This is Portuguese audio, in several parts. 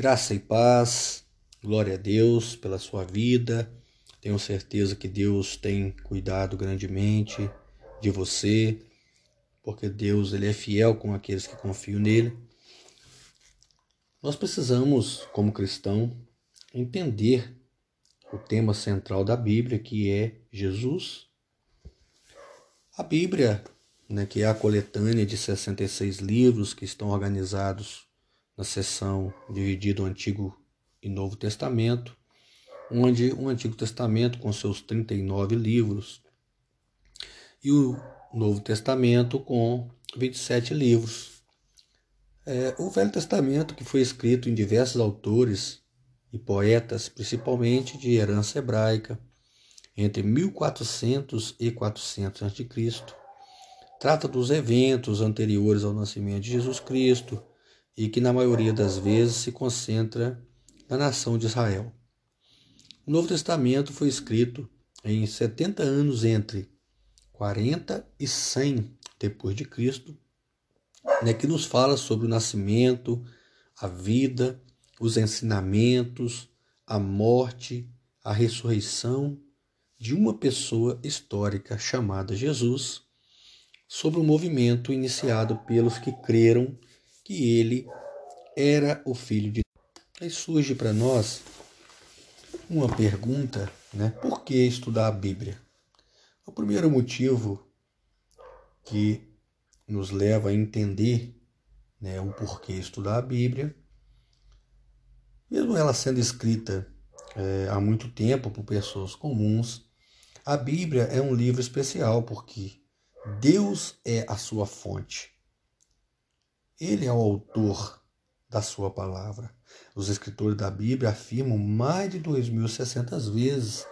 Graça e paz, glória a Deus pela sua vida. Tenho certeza que Deus tem cuidado grandemente de você, porque Deus ele é fiel com aqueles que confiam nele. Nós precisamos, como cristão, entender o tema central da Bíblia, que é Jesus. A Bíblia, né, que é a coletânea de 66 livros que estão organizados na seção dividida o Antigo e Novo Testamento, onde o Antigo Testamento, com seus 39 livros, e o Novo Testamento, com 27 livros. É, o Velho Testamento, que foi escrito em diversos autores e poetas, principalmente de herança hebraica, entre 1400 e 400 a.C., trata dos eventos anteriores ao nascimento de Jesus Cristo, e que na maioria das vezes se concentra na nação de Israel. O Novo Testamento foi escrito em 70 anos entre 40 e 100 depois de Cristo, né, que nos fala sobre o nascimento, a vida, os ensinamentos, a morte, a ressurreição de uma pessoa histórica chamada Jesus, sobre o movimento iniciado pelos que creram que ele era o filho de Deus. Aí surge para nós uma pergunta, né? Por que estudar a Bíblia? O primeiro motivo que nos leva a entender né, o porquê estudar a Bíblia, mesmo ela sendo escrita é, há muito tempo por pessoas comuns, a Bíblia é um livro especial porque Deus é a sua fonte. Ele é o autor da sua palavra. Os escritores da Bíblia afirmam mais de 2.600 vezes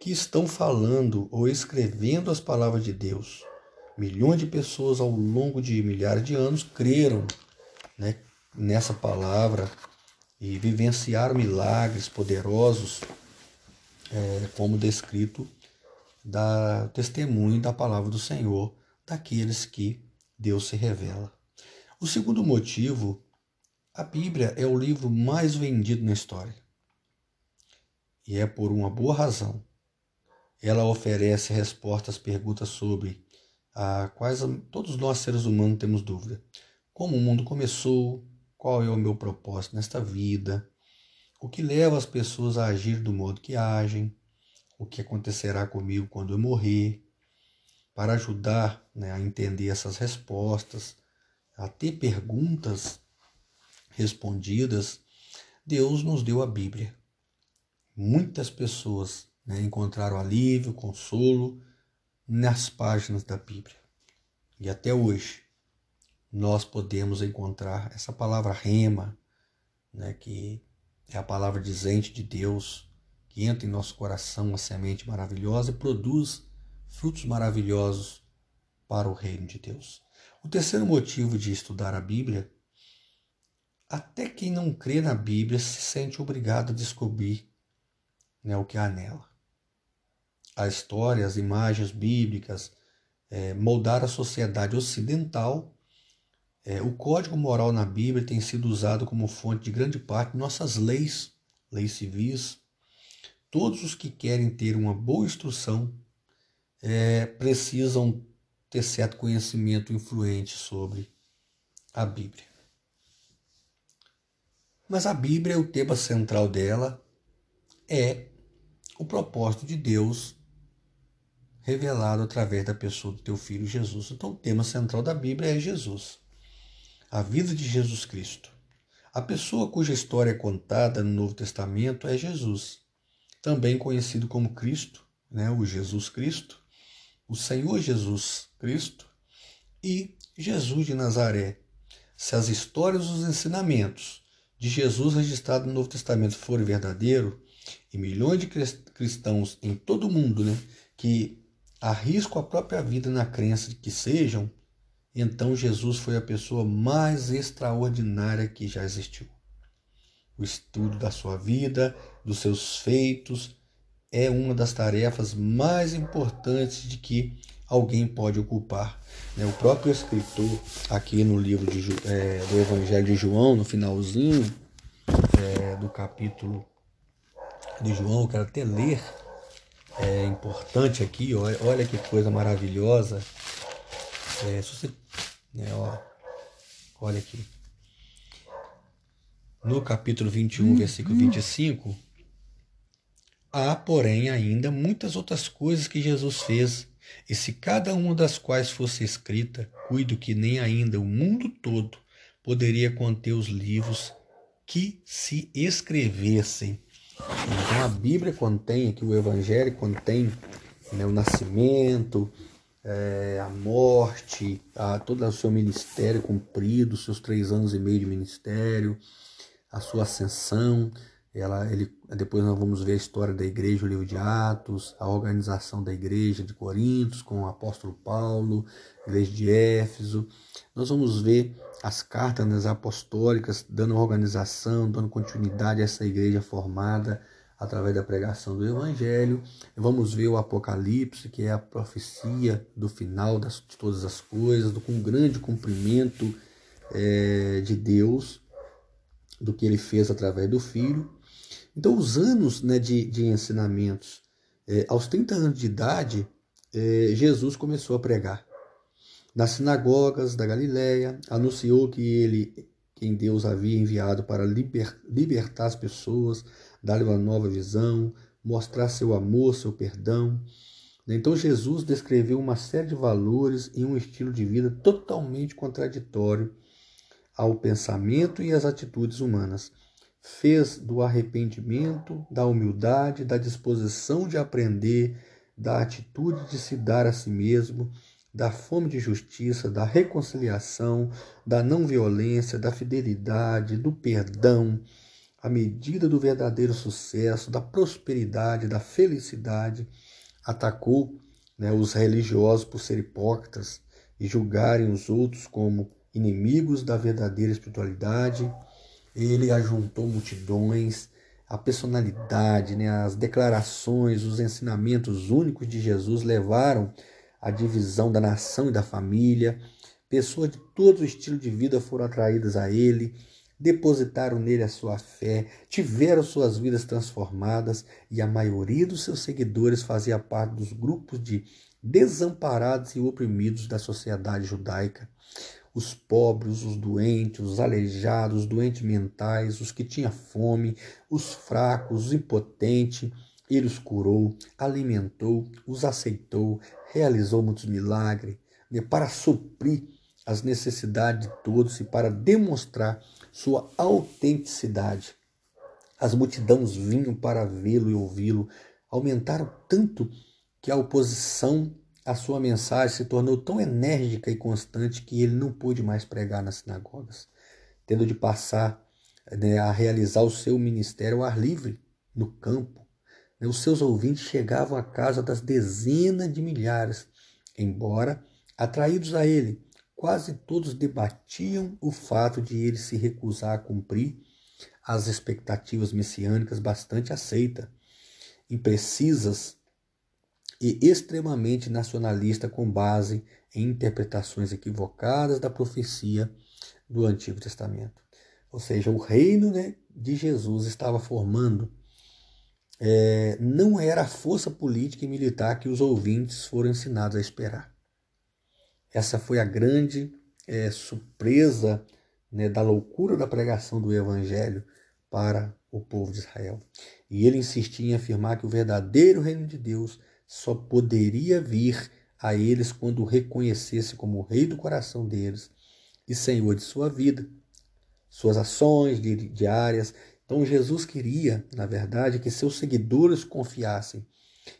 que estão falando ou escrevendo as palavras de Deus. Milhões de pessoas ao longo de milhares de anos creram né, nessa palavra e vivenciaram milagres poderosos, é, como descrito da testemunho da palavra do Senhor daqueles que Deus se revela. O segundo motivo, a Bíblia é o livro mais vendido na história. E é por uma boa razão. Ela oferece respostas às perguntas sobre a quais todos nós seres humanos temos dúvida. Como o mundo começou, qual é o meu propósito nesta vida, o que leva as pessoas a agir do modo que agem, o que acontecerá comigo quando eu morrer, para ajudar né, a entender essas respostas a ter perguntas respondidas, Deus nos deu a Bíblia. Muitas pessoas né, encontraram alívio, consolo nas páginas da Bíblia. E até hoje nós podemos encontrar essa palavra rema, né, que é a palavra dizente de Deus, que entra em nosso coração, uma semente maravilhosa e produz frutos maravilhosos para o reino de Deus. O terceiro motivo de estudar a Bíblia, até quem não crê na Bíblia se sente obrigado a descobrir né, o que há nela. A história, as imagens bíblicas é, moldaram a sociedade ocidental. É, o código moral na Bíblia tem sido usado como fonte de grande parte de nossas leis, leis civis. Todos os que querem ter uma boa instrução é, precisam ter certo conhecimento influente sobre a Bíblia. Mas a Bíblia, o tema central dela é o propósito de Deus revelado através da pessoa do teu filho Jesus. Então, o tema central da Bíblia é Jesus, a vida de Jesus Cristo. A pessoa cuja história é contada no Novo Testamento é Jesus, também conhecido como Cristo, né, o Jesus Cristo, o Senhor Jesus Cristo e Jesus de Nazaré. Se as histórias e os ensinamentos de Jesus registrados no Novo Testamento forem verdadeiros, e milhões de cristãos em todo o mundo né, que arriscam a própria vida na crença de que sejam, então Jesus foi a pessoa mais extraordinária que já existiu. O estudo da sua vida, dos seus feitos, é uma das tarefas mais importantes de que alguém pode ocupar. Né? O próprio escritor, aqui no livro de, é, do Evangelho de João, no finalzinho, é, do capítulo de João, eu quero até ler. É importante aqui, olha, olha que coisa maravilhosa. É, se você, né, ó, olha aqui. No capítulo 21, uhum. versículo 25, há, porém, ainda muitas outras coisas que Jesus fez, e se cada uma das quais fosse escrita, cuido que nem ainda o mundo todo poderia conter os livros que se escrevessem. Então a Bíblia contém aqui, o Evangelho contém né, o nascimento, é, a morte, a, todo o seu ministério cumprido, seus três anos e meio de ministério, a sua ascensão. Ela, ele, depois nós vamos ver a história da igreja, o livro de Atos, a organização da igreja de Corintos com o apóstolo Paulo, a igreja de Éfeso. Nós vamos ver as cartas apostólicas dando organização, dando continuidade a essa igreja formada através da pregação do Evangelho. Vamos ver o Apocalipse, que é a profecia do final das, de todas as coisas, do com grande cumprimento é, de Deus, do que ele fez através do Filho. Então, os anos né, de, de ensinamentos, é, aos 30 anos de idade, é, Jesus começou a pregar nas sinagogas da Galiléia, anunciou que ele, quem Deus havia enviado para liber, libertar as pessoas, dar uma nova visão, mostrar seu amor, seu perdão. Então Jesus descreveu uma série de valores e um estilo de vida totalmente contraditório ao pensamento e às atitudes humanas. Fez do arrependimento, da humildade, da disposição de aprender, da atitude de se dar a si mesmo, da fome de justiça, da reconciliação, da não violência, da fidelidade, do perdão, a medida do verdadeiro sucesso, da prosperidade, da felicidade. Atacou né, os religiosos por ser hipócritas e julgarem os outros como inimigos da verdadeira espiritualidade. Ele ajuntou multidões, a personalidade, né, as declarações, os ensinamentos únicos de Jesus levaram a divisão da nação e da família. Pessoas de todo o estilo de vida foram atraídas a ele, depositaram nele a sua fé, tiveram suas vidas transformadas e a maioria dos seus seguidores fazia parte dos grupos de desamparados e oprimidos da sociedade judaica. Os pobres, os doentes, os aleijados, os doentes mentais, os que tinham fome, os fracos, os impotentes, ele os curou, alimentou, os aceitou, realizou muitos milagres né, para suprir as necessidades de todos e para demonstrar sua autenticidade. As multidões vinham para vê-lo e ouvi-lo, aumentaram tanto que a oposição à sua mensagem se tornou tão enérgica e constante que ele não pôde mais pregar nas sinagogas, tendo de passar né, a realizar o seu ministério ao ar livre, no campo, os seus ouvintes chegavam à casa das dezenas de milhares, embora, atraídos a ele, quase todos debatiam o fato de ele se recusar a cumprir as expectativas messiânicas bastante aceitas, imprecisas e extremamente nacionalista com base em interpretações equivocadas da profecia do Antigo Testamento. Ou seja, o reino né, de Jesus estava formando é, não era a força política e militar que os ouvintes foram ensinados a esperar. Essa foi a grande é, surpresa né, da loucura da pregação do Evangelho para o povo de Israel. E ele insistia em afirmar que o verdadeiro reino de Deus só poderia vir a eles quando o reconhecesse como o rei do coração deles e senhor de sua vida. Suas ações diárias então Jesus queria, na verdade, que seus seguidores confiassem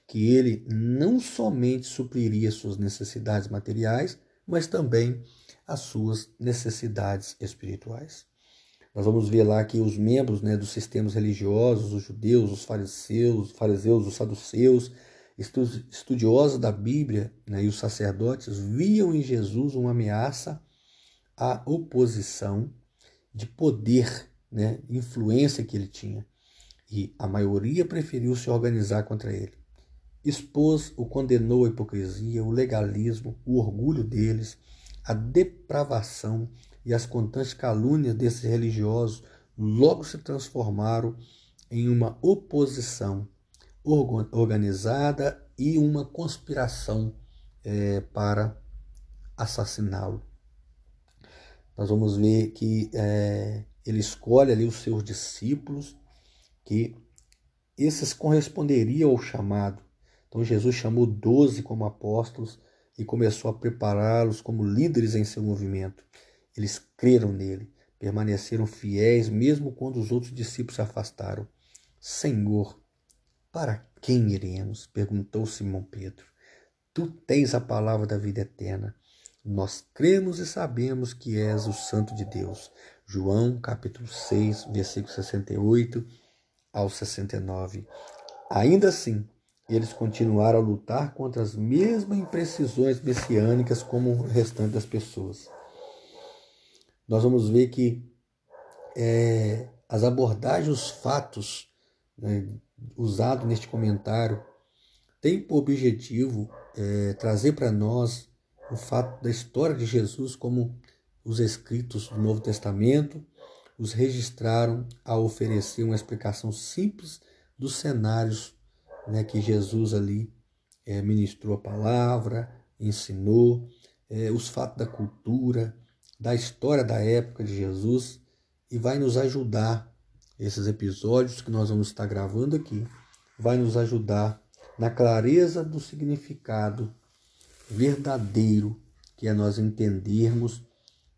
que ele não somente supriria suas necessidades materiais, mas também as suas necessidades espirituais. Nós vamos ver lá que os membros né, dos sistemas religiosos, os judeus, os fariseus, fariseus, os saduceus, estudiosos da Bíblia né, e os sacerdotes viam em Jesus uma ameaça à oposição de poder né, influência que ele tinha. E a maioria preferiu se organizar contra ele. Expôs o condenou a hipocrisia, o legalismo, o orgulho deles, a depravação e as constantes calúnias desses religiosos logo se transformaram em uma oposição organizada e uma conspiração é, para assassiná-lo. Nós vamos ver que é, ele escolhe ali os seus discípulos, que esses corresponderiam ao chamado. Então Jesus chamou doze como apóstolos e começou a prepará-los como líderes em seu movimento. Eles creram nele, permaneceram fiéis mesmo quando os outros discípulos se afastaram. Senhor, para quem iremos? perguntou Simão Pedro. Tu tens a palavra da vida eterna. Nós cremos e sabemos que és o Santo de Deus. João, capítulo 6, versículo 68 ao 69. Ainda assim, eles continuaram a lutar contra as mesmas imprecisões messiânicas como o restante das pessoas. Nós vamos ver que é, as abordagens, os fatos né, usados neste comentário têm por objetivo é, trazer para nós o fato da história de Jesus como os escritos do Novo Testamento os registraram a oferecer uma explicação simples dos cenários né, que Jesus ali é, ministrou a palavra, ensinou, é, os fatos da cultura, da história da época de Jesus e vai nos ajudar, esses episódios que nós vamos estar gravando aqui, vai nos ajudar na clareza do significado verdadeiro, que é nós entendermos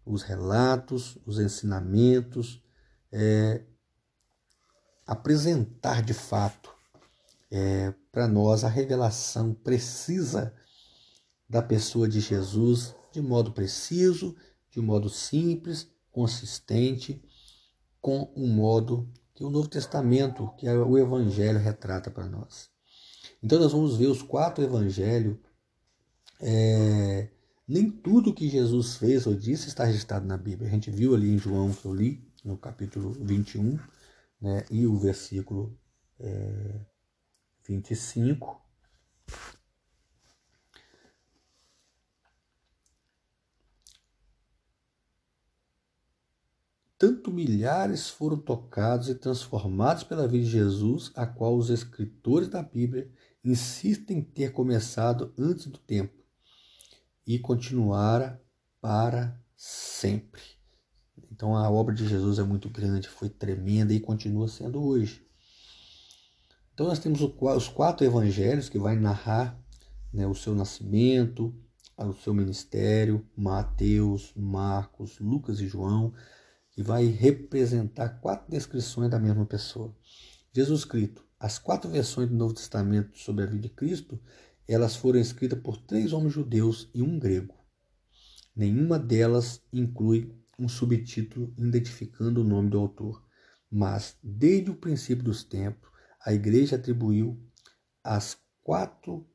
os relatos, os ensinamentos, é, apresentar de fato é, para nós a revelação precisa da pessoa de Jesus, de modo preciso, de modo simples, consistente, com um modo que o Novo Testamento, que é o Evangelho, retrata para nós. Então nós vamos ver os quatro evangelhos. É, nem tudo que Jesus fez ou disse está registrado na Bíblia. A gente viu ali em João que eu li, no capítulo 21, né, e o versículo é, 25. Tanto milhares foram tocados e transformados pela vida de Jesus, a qual os escritores da Bíblia insistem em ter começado antes do tempo e continuara para sempre. Então a obra de Jesus é muito grande, foi tremenda e continua sendo hoje. Então nós temos os quatro evangelhos que vai narrar né, o seu nascimento, o seu ministério, Mateus, Marcos, Lucas e João, que vai representar quatro descrições da mesma pessoa. Jesus Cristo, as quatro versões do Novo Testamento sobre a vida de Cristo, elas foram escritas por três homens judeus e um grego. Nenhuma delas inclui um subtítulo identificando o nome do autor, mas desde o princípio dos tempos, a igreja atribuiu as quatro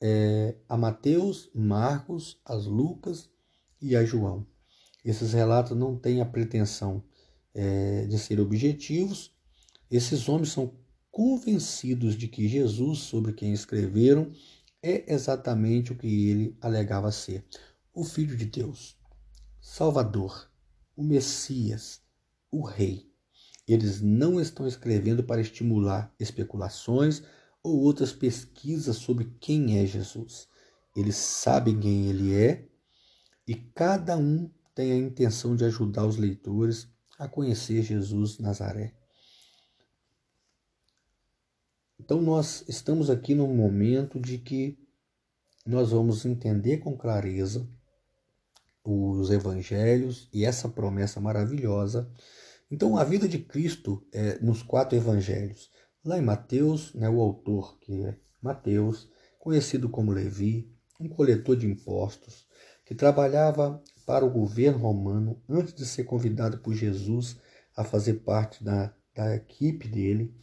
é, a Mateus, Marcos, as Lucas e a João. Esses relatos não têm a pretensão é, de ser objetivos. Esses homens são convencidos de que Jesus, sobre quem escreveram, é exatamente o que ele alegava ser: o Filho de Deus, Salvador, o Messias, o Rei. Eles não estão escrevendo para estimular especulações ou outras pesquisas sobre quem é Jesus. Eles sabem quem ele é e cada um tem a intenção de ajudar os leitores a conhecer Jesus Nazaré. Então nós estamos aqui num momento de que nós vamos entender com clareza os evangelhos e essa promessa maravilhosa. Então a vida de Cristo é nos quatro evangelhos. Lá em Mateus, né, o autor que é Mateus, conhecido como Levi, um coletor de impostos, que trabalhava para o governo romano antes de ser convidado por Jesus a fazer parte da, da equipe dele.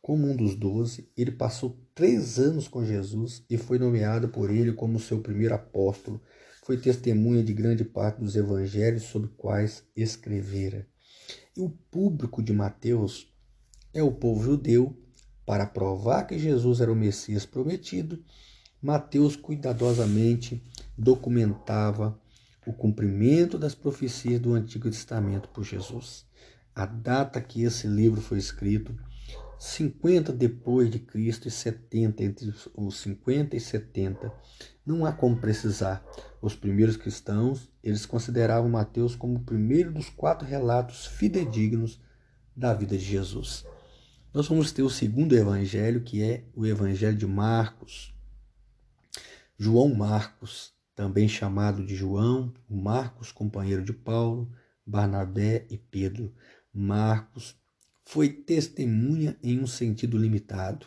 Como um dos doze, ele passou três anos com Jesus e foi nomeado por ele como seu primeiro apóstolo. Foi testemunha de grande parte dos evangelhos sobre quais escrevera. E o público de Mateus é o povo judeu. Para provar que Jesus era o Messias prometido, Mateus cuidadosamente documentava o cumprimento das profecias do Antigo Testamento por Jesus. a data que esse livro foi escrito, 50 depois de Cristo e 70, entre os 50 e 70. Não há como precisar. Os primeiros cristãos, eles consideravam Mateus como o primeiro dos quatro relatos fidedignos da vida de Jesus. Nós vamos ter o segundo evangelho, que é o evangelho de Marcos. João Marcos, também chamado de João, Marcos, companheiro de Paulo, Barnabé e Pedro. Marcos foi testemunha em um sentido limitado.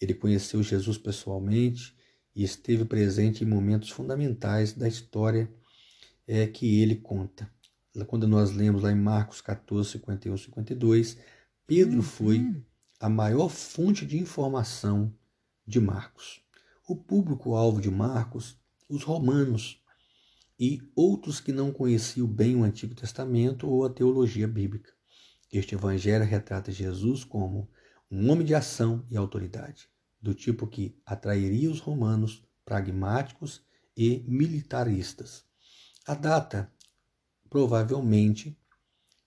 Ele conheceu Jesus pessoalmente e esteve presente em momentos fundamentais da história é, que ele conta. Quando nós lemos lá em Marcos 14, 51 52, Pedro foi uhum. a maior fonte de informação de Marcos. O público-alvo de Marcos, os romanos e outros que não conheciam bem o Antigo Testamento ou a teologia bíblica. Este evangelho retrata Jesus como um homem de ação e autoridade, do tipo que atrairia os romanos pragmáticos e militaristas. A data, provavelmente,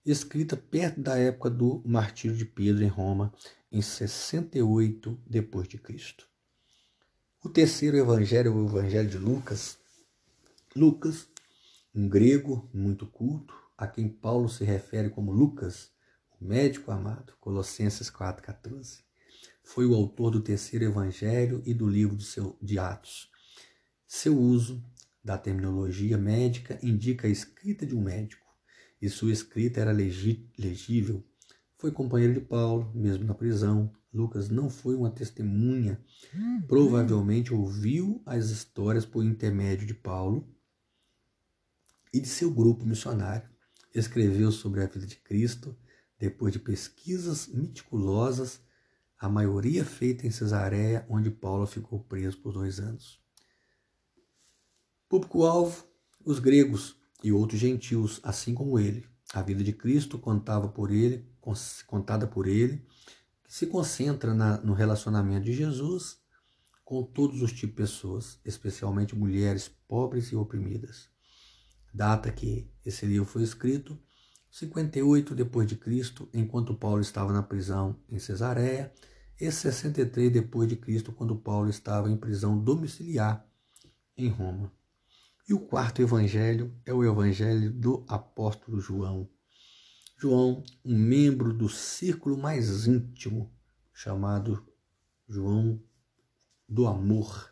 escrita perto da época do martírio de Pedro em Roma, em 68 d.C. O terceiro evangelho é o evangelho de Lucas. Lucas, um grego muito culto, a quem Paulo se refere como Lucas, médico amado, Colossenses 4,14. Foi o autor do terceiro evangelho e do livro de, seu, de Atos. Seu uso da terminologia médica indica a escrita de um médico, e sua escrita era legível. Foi companheiro de Paulo, mesmo na prisão. Lucas não foi uma testemunha. Provavelmente ouviu as histórias por intermédio de Paulo e de seu grupo missionário. Escreveu sobre a vida de Cristo depois de pesquisas meticulosas, a maioria feita em Cesareia, onde Paulo ficou preso por dois anos. Público-alvo: os gregos e outros gentios, assim como ele. A vida de Cristo contava por ele, contada por ele, se concentra na, no relacionamento de Jesus com todos os tipos de pessoas, especialmente mulheres pobres e oprimidas. Data que esse livro foi escrito 58 depois de Cristo, enquanto Paulo estava na prisão em Cesareia, e 63 depois de Cristo, quando Paulo estava em prisão domiciliar em Roma. E o quarto evangelho é o evangelho do apóstolo João. João, um membro do círculo mais íntimo, chamado João do Amor,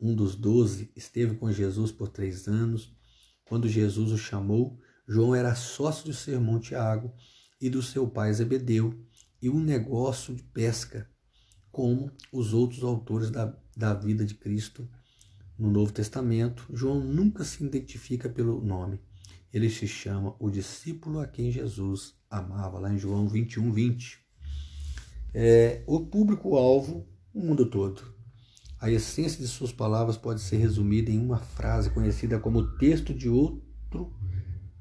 um dos doze, esteve com Jesus por três anos. Quando Jesus o chamou, João era sócio do seu irmão Tiago e do seu pai Zebedeu e um negócio de pesca, como os outros autores da, da vida de Cristo no Novo Testamento. João nunca se identifica pelo nome. Ele se chama o discípulo a quem Jesus amava, lá em João 21, 20. É, o público-alvo, o mundo todo. A essência de suas palavras pode ser resumida em uma frase conhecida como texto de outro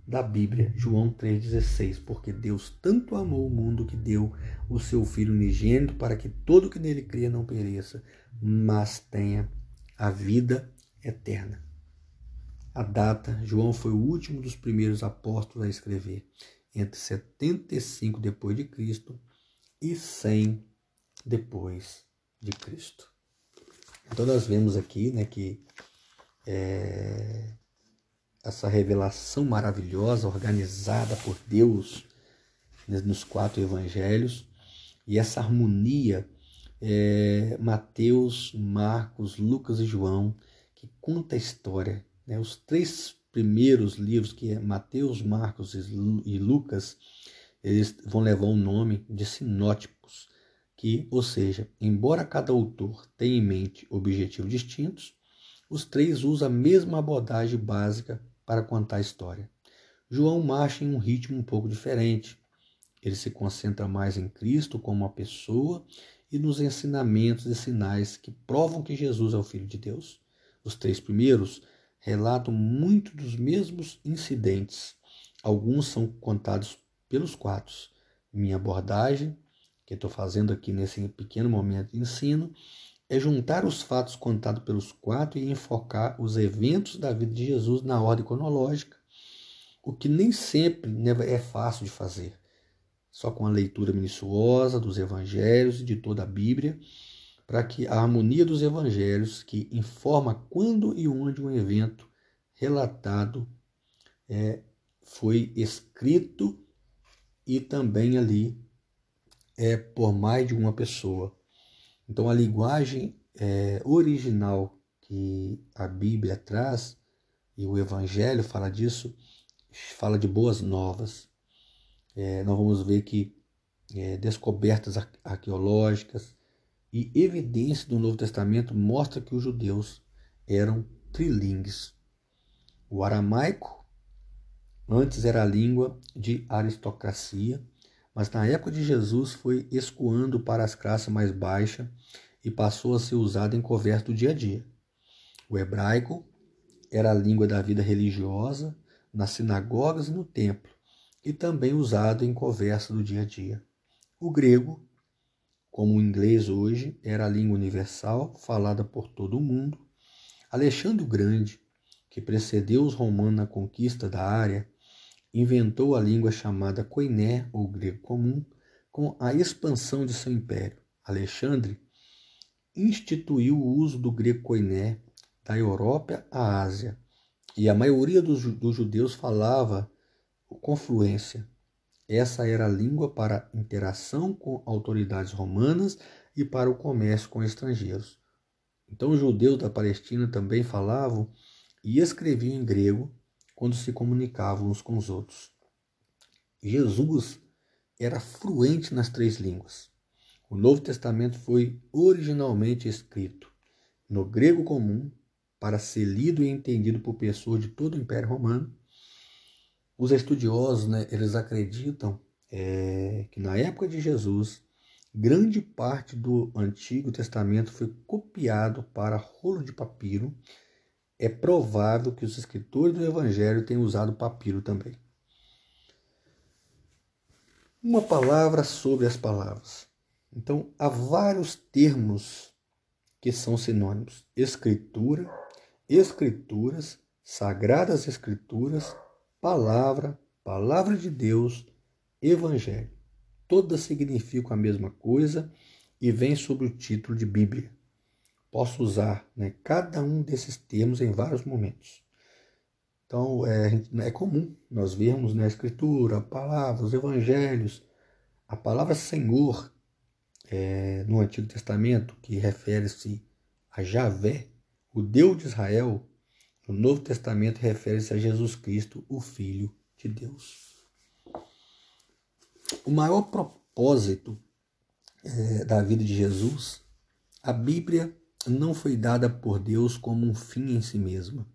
da Bíblia, João 3,16, porque Deus tanto amou o mundo que deu o seu Filho unigênito para que todo que nele cria não pereça, mas tenha a vida eterna. A data, João foi o último dos primeiros apóstolos a escrever, entre 75 depois de Cristo e 100 depois de Cristo. Então nós vemos aqui, né, que é, essa revelação maravilhosa, organizada por Deus nos quatro evangelhos, e essa harmonia, é, Mateus, Marcos, Lucas e João, que conta a história. Né? Os três primeiros livros, que é Mateus, Marcos e Lucas, eles vão levar o nome de sinóticos, que, ou seja, embora cada autor tenha em mente objetivos distintos, os três usam a mesma abordagem básica para contar a história. João marcha em um ritmo um pouco diferente. Ele se concentra mais em Cristo como uma pessoa e nos ensinamentos e sinais que provam que Jesus é o Filho de Deus. Os três primeiros relatam muito dos mesmos incidentes. Alguns são contados pelos quatro. Minha abordagem, que estou fazendo aqui nesse pequeno momento de ensino, é juntar os fatos contados pelos quatro e enfocar os eventos da vida de Jesus na ordem cronológica, o que nem sempre né, é fácil de fazer. só com a leitura minuciosa dos evangelhos e de toda a Bíblia, para que a harmonia dos evangelhos, que informa quando e onde um evento relatado é, foi escrito e também ali é por mais de uma pessoa. Então a linguagem é, original que a Bíblia traz e o Evangelho fala disso, fala de boas novas. É, nós vamos ver que é, descobertas arqueológicas e evidências do Novo Testamento mostram que os judeus eram trilingues. O aramaico antes era a língua de aristocracia, mas na época de Jesus foi escoando para as classes mais baixas e passou a ser usado em conversa do dia a dia. O hebraico era a língua da vida religiosa nas sinagogas e no templo, e também usado em conversa do dia a dia. O grego, como o inglês hoje, era a língua universal falada por todo o mundo. Alexandre o Grande, que precedeu os romanos na conquista da área, inventou a língua chamada koiné, ou grego comum, com a expansão de seu império. Alexandre instituiu o uso do grego koiné da Europa à Ásia, e a maioria dos, dos judeus falava com fluência. Essa era a língua para interação com autoridades romanas e para o comércio com estrangeiros. Então, os judeus da Palestina também falavam e escreviam em grego quando se comunicavam uns com os outros. Jesus era fluente nas três línguas. O Novo Testamento foi originalmente escrito no grego comum para ser lido e entendido por pessoas de todo o Império Romano. Os estudiosos, né, eles acreditam é, que na época de Jesus, grande parte do Antigo Testamento foi copiado para rolo de papiro. É provável que os escritores do Evangelho tenham usado papiro também. Uma palavra sobre as palavras. Então, há vários termos que são sinônimos: escritura, escrituras, sagradas escrituras, palavra, palavra de Deus, evangelho. Todas significam a mesma coisa e vêm sob o título de Bíblia. Posso usar né, cada um desses termos em vários momentos. Então, é, é comum nós vermos na Escritura, a palavra, os evangelhos, a palavra Senhor é, no Antigo Testamento, que refere-se a Javé, o Deus de Israel, no Novo Testamento refere-se a Jesus Cristo, o Filho de Deus. O maior propósito é, da vida de Jesus, a Bíblia não foi dada por Deus como um fim em si mesma.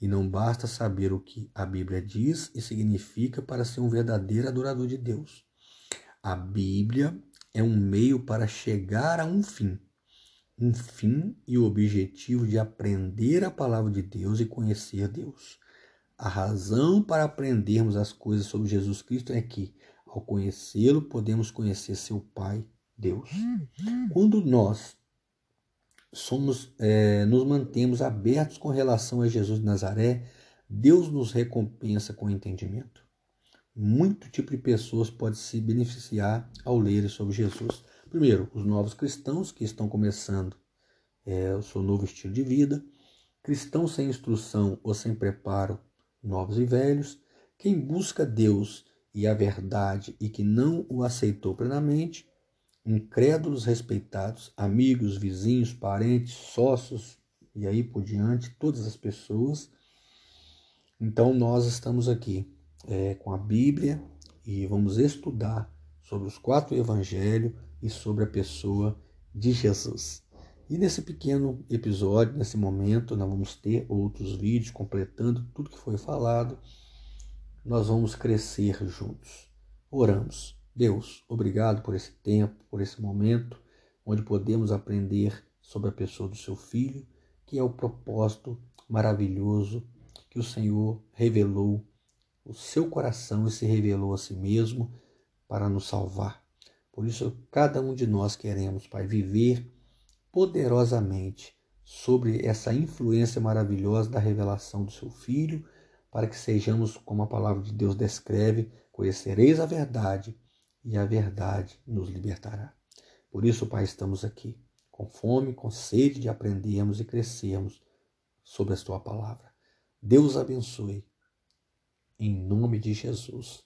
E não basta saber o que a Bíblia diz e significa para ser um verdadeiro adorador de Deus. A Bíblia é um meio para chegar a um fim, um fim e o objetivo de aprender a palavra de Deus e conhecer Deus. A razão para aprendermos as coisas sobre Jesus Cristo é que, ao conhecê-lo, podemos conhecer seu Pai, Deus. Quando nós somos, é, nos mantemos abertos com relação a Jesus de Nazaré, Deus nos recompensa com entendimento. Muito tipo de pessoas pode se beneficiar ao ler sobre Jesus. Primeiro, os novos cristãos que estão começando é, o seu novo estilo de vida, cristãos sem instrução ou sem preparo, novos e velhos, quem busca Deus e a verdade e que não o aceitou plenamente, incrédulos respeitados, amigos, vizinhos, parentes, sócios e aí por diante, todas as pessoas. Então nós estamos aqui é, com a Bíblia e vamos estudar sobre os quatro evangelhos e sobre a pessoa de Jesus. E nesse pequeno episódio, nesse momento, nós vamos ter outros vídeos completando tudo que foi falado. Nós vamos crescer juntos. Oramos. Deus, obrigado por esse tempo, por esse momento onde podemos aprender sobre a pessoa do seu filho, que é o propósito maravilhoso que o Senhor revelou o seu coração e se revelou a si mesmo para nos salvar. Por isso, cada um de nós queremos, Pai, viver poderosamente sobre essa influência maravilhosa da revelação do seu Filho, para que sejamos, como a palavra de Deus descreve, conhecereis a verdade e a verdade nos libertará. Por isso, Pai, estamos aqui, com fome, com sede de aprendermos e crescermos sobre a tua palavra. Deus abençoe. Em nome de Jesus.